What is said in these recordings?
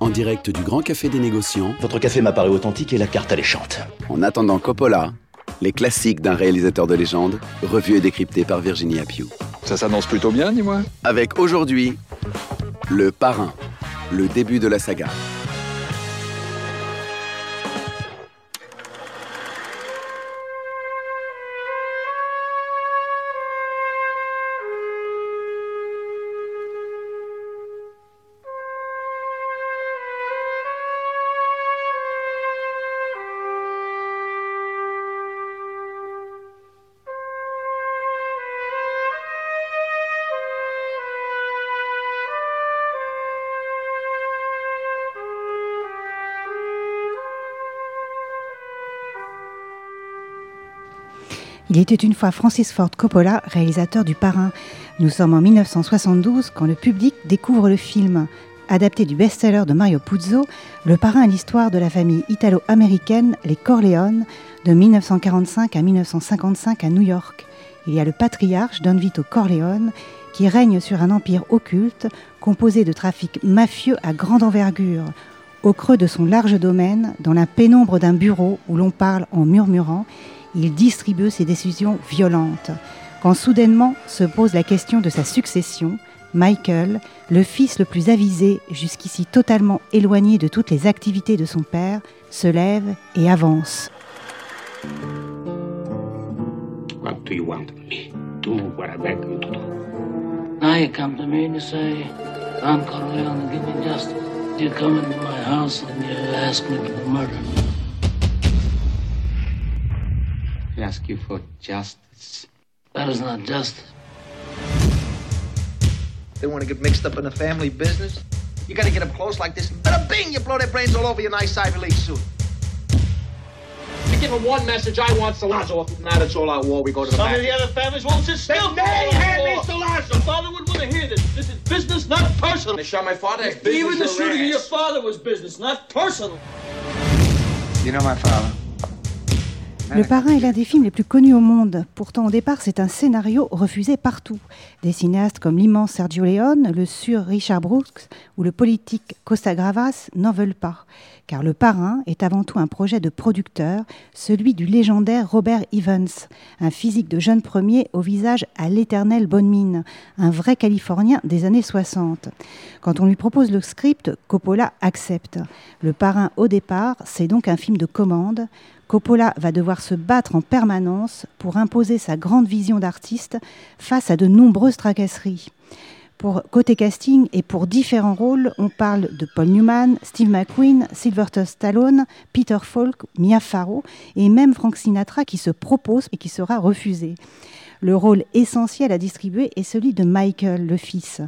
En direct du Grand Café des Négociants, Votre café m'a paru authentique et la carte alléchante. en attendant Coppola, les classiques d'un réalisateur de légende, revus et décryptés par Virginie Appiou. Ça s'annonce plutôt bien, dis-moi. Avec aujourd'hui, Le Parrain, le début de la saga. Il était une fois Francis Ford Coppola, réalisateur du Parrain. Nous sommes en 1972 quand le public découvre le film. Adapté du best-seller de Mario Puzo, Le Parrain est l'histoire de la famille italo-américaine, les Corleone, de 1945 à 1955 à New York. Il y a le patriarche Don Vito Corleone qui règne sur un empire occulte composé de trafics mafieux à grande envergure. Au creux de son large domaine, dans la pénombre d'un bureau où l'on parle en murmurant, il distribue ses décisions violentes. Quand soudainement se pose la question de sa succession, Michael, le fils le plus avisé, jusqu'ici totalement éloigné de toutes les activités de son père, se lève et avance. What do you want of me? Do? What I beg you to do? Now you come to me and you say, Don Corleone, give me justice. You come into my house and you ask me to murder me. Ask you for justice. That is not justice. They want to get mixed up in the family business. You got to get up close like this. Bada bing! You blow their brains all over your nice Ivy League suit. You give them one message, I want Salazzo. If not, it's all out war. We go to the Some back. of the other families won't sit They still. may hand me Salazzo. Your father would want to hear this. This is business, not personal. They shot my father. It's Even the business or shooting of your father was business, not personal. You know my father? Le Parrain est l'un des films les plus connus au monde. Pourtant, au départ, c'est un scénario refusé partout. Des cinéastes comme l'immense Sergio Leone, le sûr Richard Brooks ou le politique Costa Gravas n'en veulent pas. Car Le Parrain est avant tout un projet de producteur, celui du légendaire Robert Evans, un physique de jeune premier au visage à l'éternelle bonne mine, un vrai Californien des années 60. Quand on lui propose le script, Coppola accepte. Le Parrain, au départ, c'est donc un film de commande. Coppola va devoir se battre en permanence pour imposer sa grande vision d'artiste face à de nombreuses tracasseries. Pour côté casting et pour différents rôles, on parle de Paul Newman, Steve McQueen, Sylvester Stallone, Peter Falk, Mia Farrow et même Frank Sinatra qui se propose et qui sera refusé. Le rôle essentiel à distribuer est celui de Michael, le fils.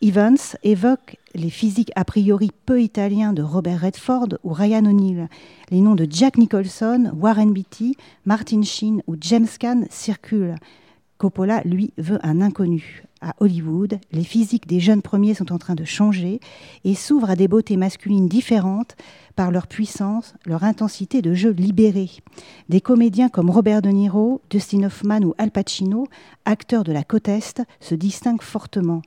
Evans évoque les physiques a priori peu italiens de Robert Redford ou Ryan O'Neill. Les noms de Jack Nicholson, Warren Beatty, Martin Sheen ou James Caan circulent. Coppola, lui, veut un inconnu. À Hollywood, les physiques des jeunes premiers sont en train de changer et s'ouvrent à des beautés masculines différentes par leur puissance, leur intensité de jeu libérée. Des comédiens comme Robert De Niro, Dustin Hoffman ou Al Pacino, acteurs de la côte Est, se distinguent fortement.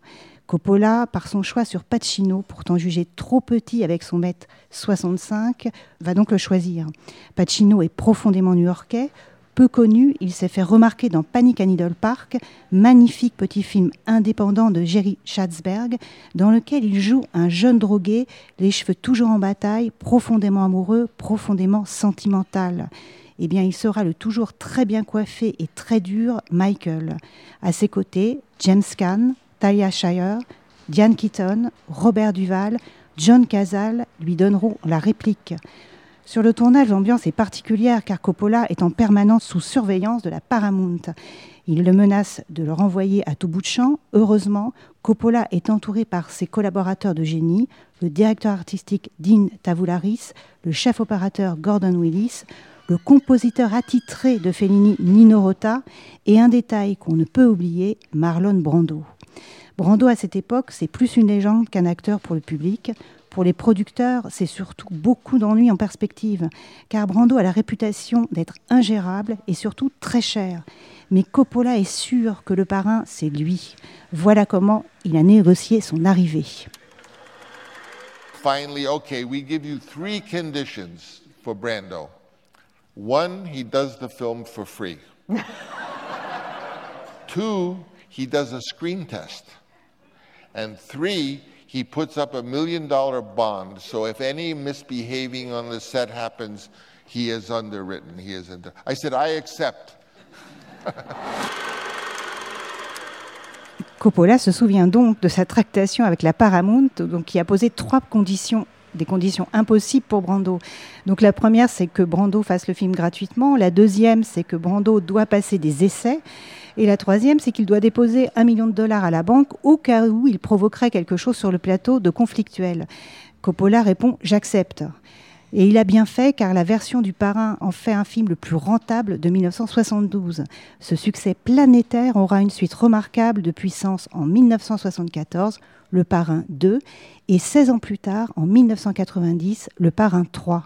Coppola, par son choix sur Pacino, pourtant jugé trop petit avec son mètre 65, va donc le choisir. Pacino est profondément new-yorkais. Peu connu, il s'est fait remarquer dans Panic à Park, magnifique petit film indépendant de Jerry Schatzberg, dans lequel il joue un jeune drogué, les cheveux toujours en bataille, profondément amoureux, profondément sentimental. Eh bien, il sera le toujours très bien coiffé et très dur Michael. À ses côtés, James Caan, Talia Shire, Diane Keaton, Robert Duval, John Cazale lui donneront la réplique. Sur le tournage, l'ambiance est particulière car Coppola est en permanence sous surveillance de la Paramount. Il le menace de le renvoyer à tout bout de champ. Heureusement, Coppola est entouré par ses collaborateurs de génie, le directeur artistique Dean Tavoularis, le chef opérateur Gordon Willis, le compositeur attitré de Fellini Nino Rota et un détail qu'on ne peut oublier, Marlon Brando. Brando à cette époque, c'est plus une légende qu'un acteur pour le public. Pour les producteurs, c'est surtout beaucoup d'ennuis en perspective, car Brando a la réputation d'être ingérable et surtout très cher. Mais Coppola est sûr que le parrain, c'est lui. Voilà comment il a négocié son arrivée. Finally, okay, we give you three conditions for Brando. One, he does the film for free. Two, he does a screen test. And three, he puts up a million dollar bond. So if any misbehaving on the set happens, he is underwritten. He is under. I said, I accept. Coppola se souvient donc de sa tractation avec la Paramount, qui a posé trois conditions des conditions impossibles pour Brando. Donc la première, c'est que Brando fasse le film gratuitement. La deuxième, c'est que Brando doit passer des essais. Et la troisième, c'est qu'il doit déposer un million de dollars à la banque au cas où il provoquerait quelque chose sur le plateau de conflictuel. Coppola répond J'accepte. Et il a bien fait car la version du parrain en fait un film le plus rentable de 1972. Ce succès planétaire aura une suite remarquable de puissance en 1974, Le Parrain 2, et 16 ans plus tard, en 1990, Le Parrain 3.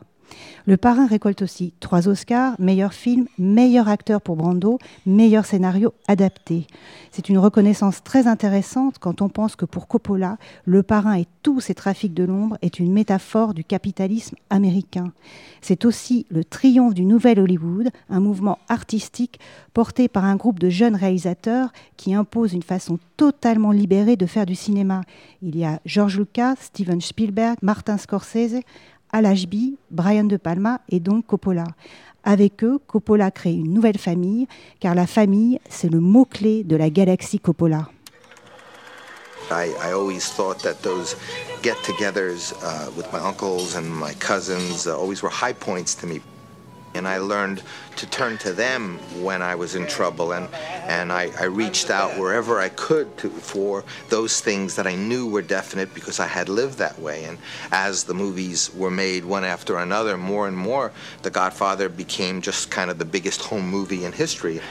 Le Parrain récolte aussi trois Oscars, meilleur film, meilleur acteur pour Brando, meilleur scénario adapté. C'est une reconnaissance très intéressante quand on pense que pour Coppola, Le Parrain et tous ses trafics de l'ombre est une métaphore du capitalisme américain. C'est aussi le triomphe du nouvel Hollywood, un mouvement artistique porté par un groupe de jeunes réalisateurs qui impose une façon totalement libérée de faire du cinéma. Il y a George Lucas, Steven Spielberg, Martin Scorsese, Al Ashby, Brian De Palma et donc Coppola. Avec eux, Coppola crée une nouvelle famille, car la famille, c'est le mot-clé de la galaxie Coppola. I, I always thought that those get-togethers uh, with my uncles and my cousins uh, always were high points to me. And I learned to turn to them when I was in trouble. And, and I, I reached out wherever I could to, for those things that I knew were definite because I had lived that way. And as the movies were made one after another, more and more, The Godfather became just kind of the biggest home movie in history.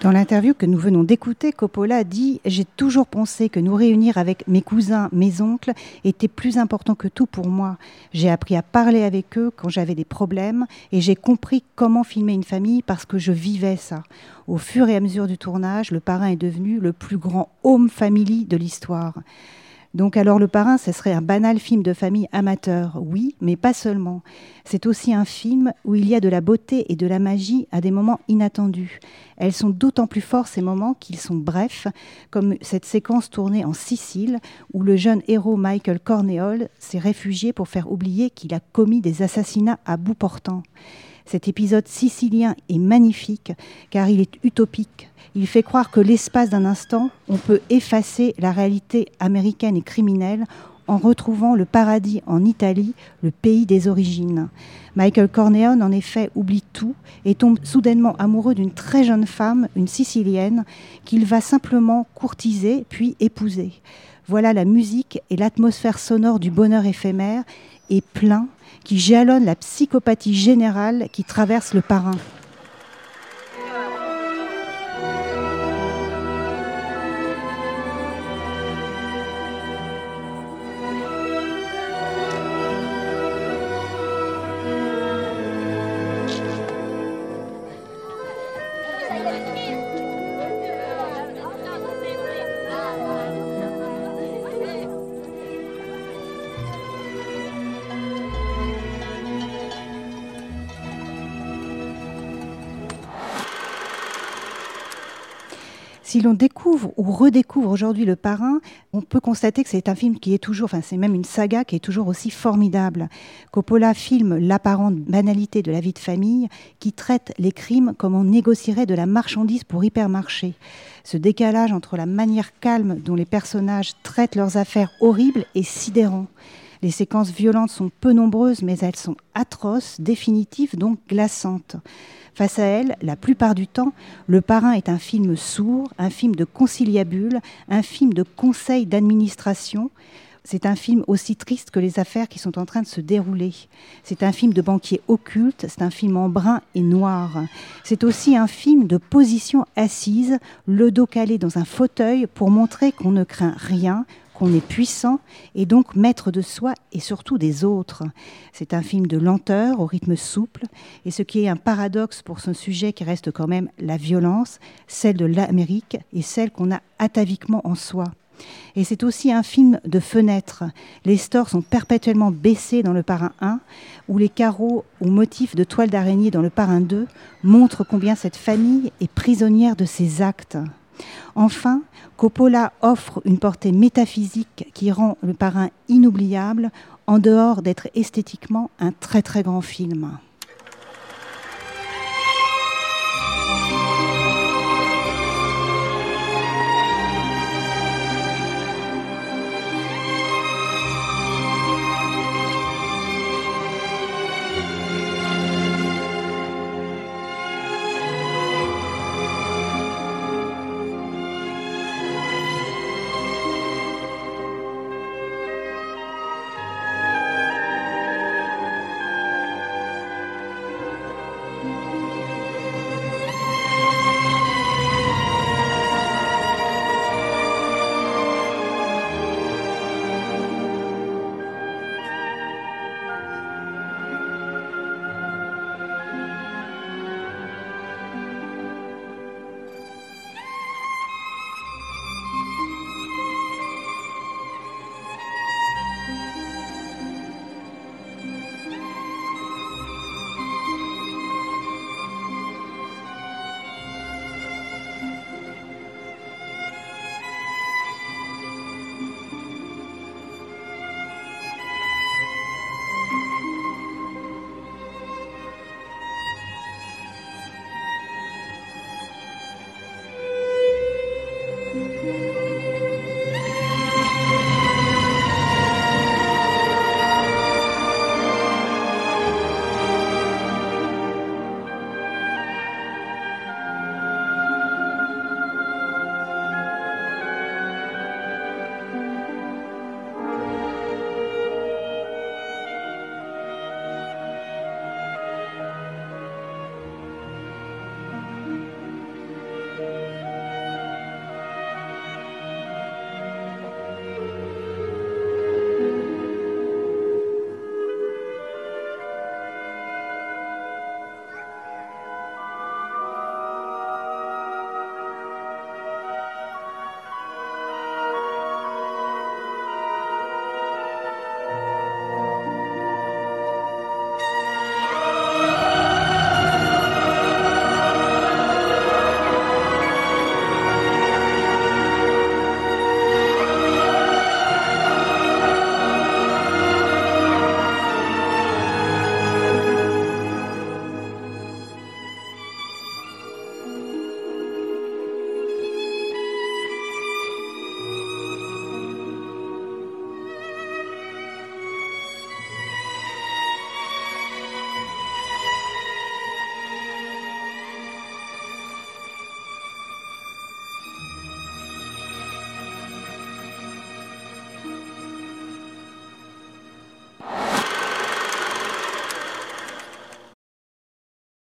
Dans l'interview que nous venons d'écouter, Coppola dit J'ai toujours pensé que nous réunir avec mes cousins, mes oncles, était plus important que tout pour moi. J'ai appris à parler avec eux quand j'avais des problèmes et j'ai compris comment filmer une famille parce que je vivais ça. Au fur et à mesure du tournage, le parrain est devenu le plus grand home family de l'histoire. Donc alors le parrain, ce serait un banal film de famille amateur, oui, mais pas seulement. C'est aussi un film où il y a de la beauté et de la magie à des moments inattendus. Elles sont d'autant plus forts ces moments qu'ils sont brefs, comme cette séquence tournée en Sicile, où le jeune héros Michael Corneole s'est réfugié pour faire oublier qu'il a commis des assassinats à bout portant. Cet épisode sicilien est magnifique car il est utopique. Il fait croire que l'espace d'un instant, on peut effacer la réalité américaine et criminelle en retrouvant le paradis en Italie, le pays des origines. Michael Corleone, en effet, oublie tout et tombe soudainement amoureux d'une très jeune femme, une Sicilienne, qu'il va simplement courtiser puis épouser. Voilà la musique et l'atmosphère sonore du bonheur éphémère et plein qui jalonne la psychopathie générale qui traverse le parrain. Si l'on découvre ou redécouvre aujourd'hui Le Parrain, on peut constater que c'est un film qui est toujours, enfin c'est même une saga qui est toujours aussi formidable. Coppola filme l'apparente banalité de la vie de famille qui traite les crimes comme on négocierait de la marchandise pour hypermarché. Ce décalage entre la manière calme dont les personnages traitent leurs affaires horribles est sidérant. Les séquences violentes sont peu nombreuses, mais elles sont atroces, définitives, donc glaçantes. Face à elle, la plupart du temps, Le Parrain est un film sourd, un film de conciliabule, un film de conseil d'administration. C'est un film aussi triste que les affaires qui sont en train de se dérouler. C'est un film de banquier occulte, c'est un film en brun et noir. C'est aussi un film de position assise, le dos calé dans un fauteuil pour montrer qu'on ne craint rien, qu'on est puissant et donc maître de soi et surtout des autres. C'est un film de lenteur au rythme souple et ce qui est un paradoxe pour ce sujet qui reste quand même la violence, celle de l'Amérique et celle qu'on a ataviquement en soi. Et c'est aussi un film de fenêtre. Les stores sont perpétuellement baissés dans le parrain 1, où les carreaux ou motifs de toile d'araignée dans le parrain 2 montrent combien cette famille est prisonnière de ses actes. Enfin, Coppola offre une portée métaphysique qui rend le parrain inoubliable, en dehors d'être esthétiquement un très très grand film.